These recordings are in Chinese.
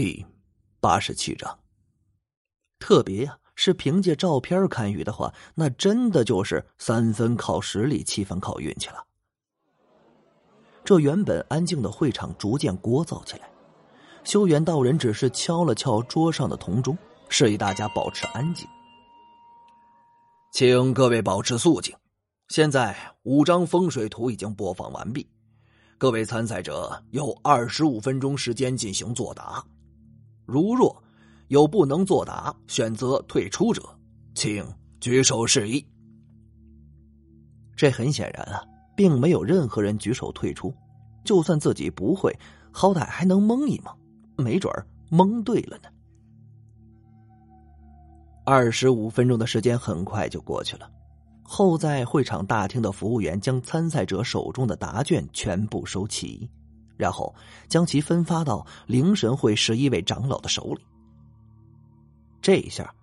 第八十七章。特别呀，是凭借照片看雨的话，那真的就是三分靠实力，七分靠运气了。这原本安静的会场逐渐聒噪起来。修远道人只是敲了敲桌上的铜钟，示意大家保持安静。请各位保持肃静。现在五张风水图已经播放完毕，各位参赛者有二十五分钟时间进行作答。如若有不能作答、选择退出者，请举手示意。这很显然啊，并没有任何人举手退出。就算自己不会，好歹还能蒙一蒙，没准蒙对了呢。二十五分钟的时间很快就过去了。后在会场大厅的服务员将参赛者手中的答卷全部收齐，然后将其分发到灵神会十一位长老的手里。这一下，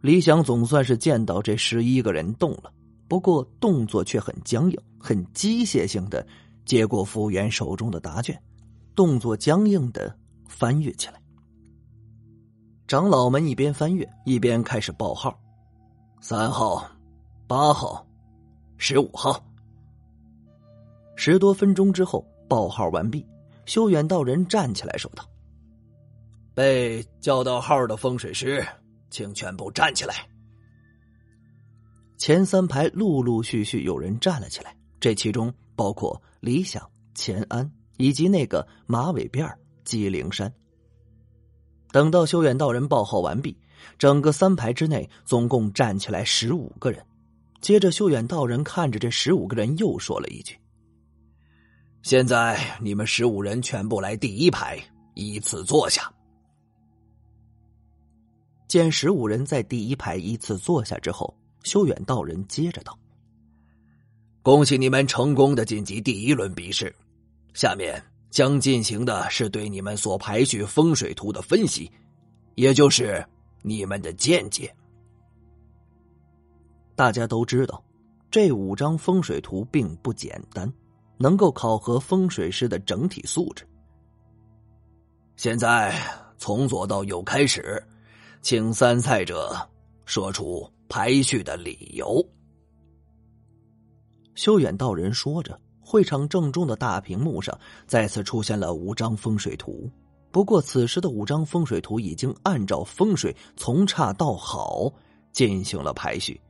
李想总算是见到这十一个人动了，不过动作却很僵硬，很机械性的接过服务员手中的答卷，动作僵硬的翻阅起来。长老们一边翻阅一边开始报号：“三号。”八号，十五号。十多分钟之后，报号完毕。修远道人站起来说道：“被叫到号的风水师，请全部站起来。”前三排陆陆续续有人站了起来，这其中包括李想、钱安以及那个马尾辫姬灵山。等到修远道人报号完毕，整个三排之内总共站起来十五个人。接着，修远道人看着这十五个人，又说了一句：“现在你们十五人全部来第一排，依次坐下。”见十五人在第一排依次坐下之后，修远道人接着道：“恭喜你们成功的晋级第一轮比试，下面将进行的是对你们所排序风水图的分析，也就是你们的见解。”大家都知道，这五张风水图并不简单，能够考核风水师的整体素质。现在从左到右开始，请参赛者说出排序的理由。修远道人说着，会场正中的大屏幕上再次出现了五张风水图。不过，此时的五张风水图已经按照风水从差到好进行了排序。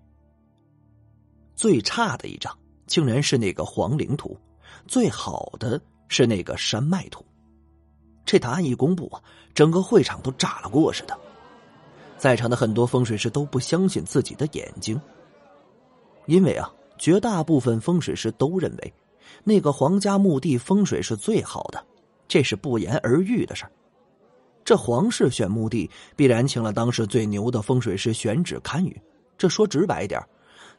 最差的一张竟然是那个黄陵图，最好的是那个山脉图。这答案一公布啊，整个会场都炸了锅似的。在场的很多风水师都不相信自己的眼睛，因为啊，绝大部分风水师都认为那个皇家墓地风水是最好的，这是不言而喻的事儿。这皇室选墓地，必然请了当时最牛的风水师选址看雨。这说直白一点。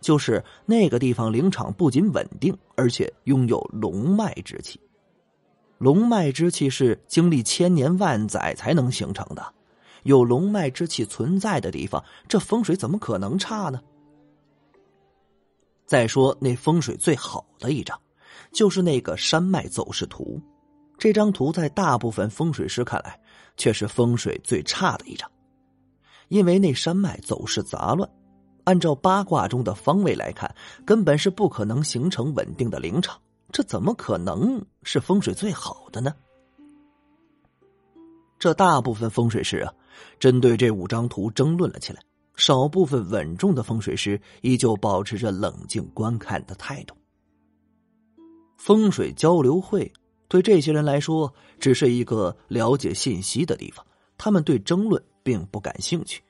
就是那个地方，灵场不仅稳定，而且拥有龙脉之气。龙脉之气是经历千年万载才能形成的，有龙脉之气存在的地方，这风水怎么可能差呢？再说那风水最好的一张，就是那个山脉走势图。这张图在大部分风水师看来，却是风水最差的一张，因为那山脉走势杂乱。按照八卦中的方位来看，根本是不可能形成稳定的灵场，这怎么可能是风水最好的呢？这大部分风水师啊，针对这五张图争论了起来。少部分稳重的风水师依旧保持着冷静观看的态度。风水交流会对这些人来说只是一个了解信息的地方，他们对争论并不感兴趣。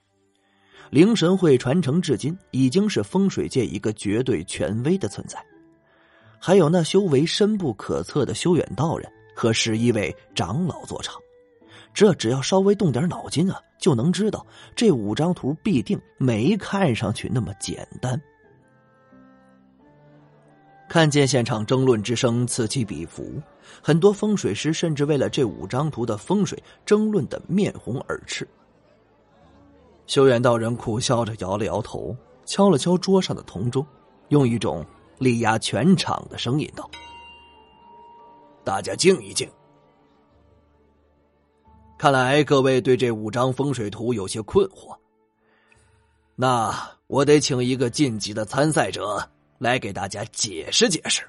灵神会传承至今，已经是风水界一个绝对权威的存在。还有那修为深不可测的修远道人和十一位长老坐场，这只要稍微动点脑筋啊，就能知道这五张图必定没看上去那么简单。看见现场争论之声此起彼伏，很多风水师甚至为了这五张图的风水争论的面红耳赤。修远道人苦笑着摇了摇头，敲了敲桌上的铜钟，用一种力压全场的声音道：“大家静一静。”看来各位对这五张风水图有些困惑。那我得请一个晋级的参赛者来给大家解释解释。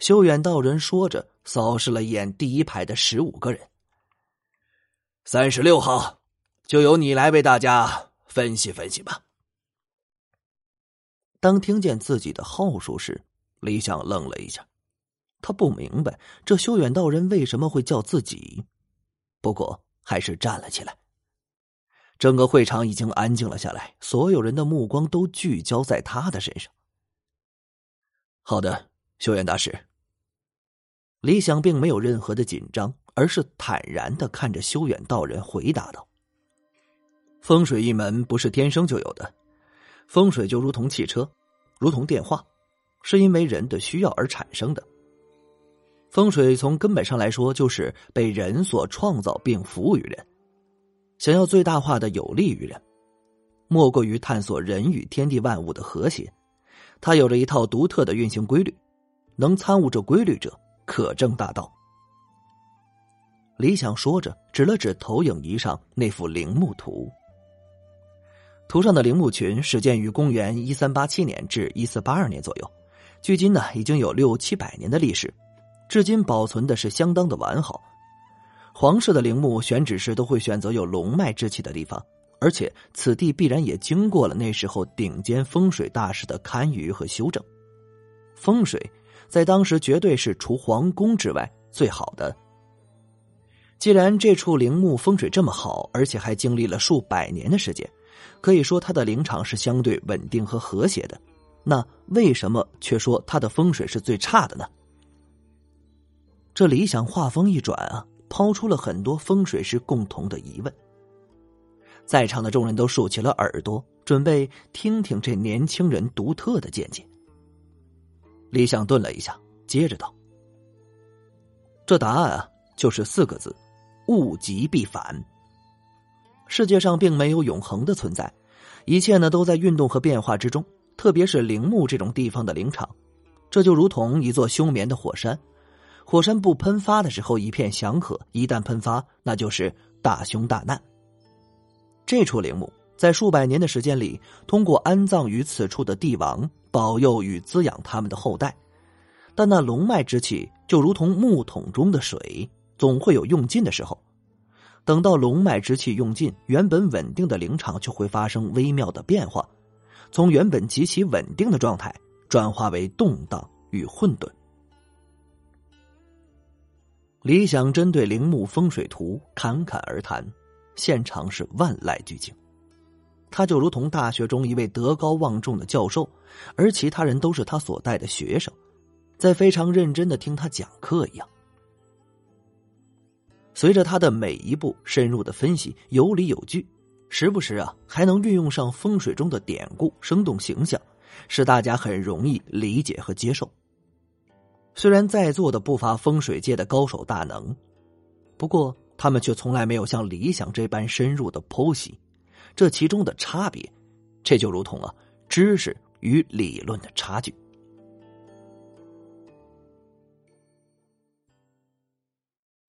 修远道人说着，扫视了眼第一排的十五个人。三十六号，就由你来为大家分析分析吧。当听见自己的号数时，李想愣了一下，他不明白这修远道人为什么会叫自己，不过还是站了起来。整个会场已经安静了下来，所有人的目光都聚焦在他的身上。好的，修远大师。李想并没有任何的紧张，而是坦然的看着修远道人，回答道：“风水一门不是天生就有的，风水就如同汽车，如同电话，是因为人的需要而产生的。风水从根本上来说，就是被人所创造并服务于人。”想要最大化的有利于人，莫过于探索人与天地万物的和谐。它有着一套独特的运行规律，能参悟这规律者，可证大道。李想说着，指了指投影仪上那幅陵墓图。图上的陵墓群始建于公元一三八七年至一四八二年左右，距今呢已经有六七百年的历史，至今保存的是相当的完好。皇室的陵墓选址时都会选择有龙脉之气的地方，而且此地必然也经过了那时候顶尖风水大师的堪舆和修正。风水在当时绝对是除皇宫之外最好的。既然这处陵墓风水这么好，而且还经历了数百年的时间，可以说他的陵场是相对稳定和和谐的，那为什么却说他的风水是最差的呢？这理想画风一转啊！抛出了很多风水师共同的疑问，在场的众人都竖起了耳朵，准备听听这年轻人独特的见解。李想顿了一下，接着道：“这答案啊，就是四个字：物极必反。世界上并没有永恒的存在，一切呢都在运动和变化之中。特别是陵墓这种地方的陵场，这就如同一座休眠的火山。”火山不喷发的时候一片祥和，一旦喷发，那就是大凶大难。这处陵墓在数百年的时间里，通过安葬于此处的帝王保佑与滋养他们的后代，但那龙脉之气就如同木桶中的水，总会有用尽的时候。等到龙脉之气用尽，原本稳定的灵场就会发生微妙的变化，从原本极其稳定的状态转化为动荡与混沌。李想针对陵墓风水图侃侃而谈，现场是万籁俱静。他就如同大学中一位德高望重的教授，而其他人都是他所带的学生，在非常认真的听他讲课一样。随着他的每一步深入的分析，有理有据，时不时啊还能运用上风水中的典故，生动形象，使大家很容易理解和接受。虽然在座的不乏风水界的高手大能，不过他们却从来没有像理想这般深入的剖析，这其中的差别，这就如同啊知识与理论的差距。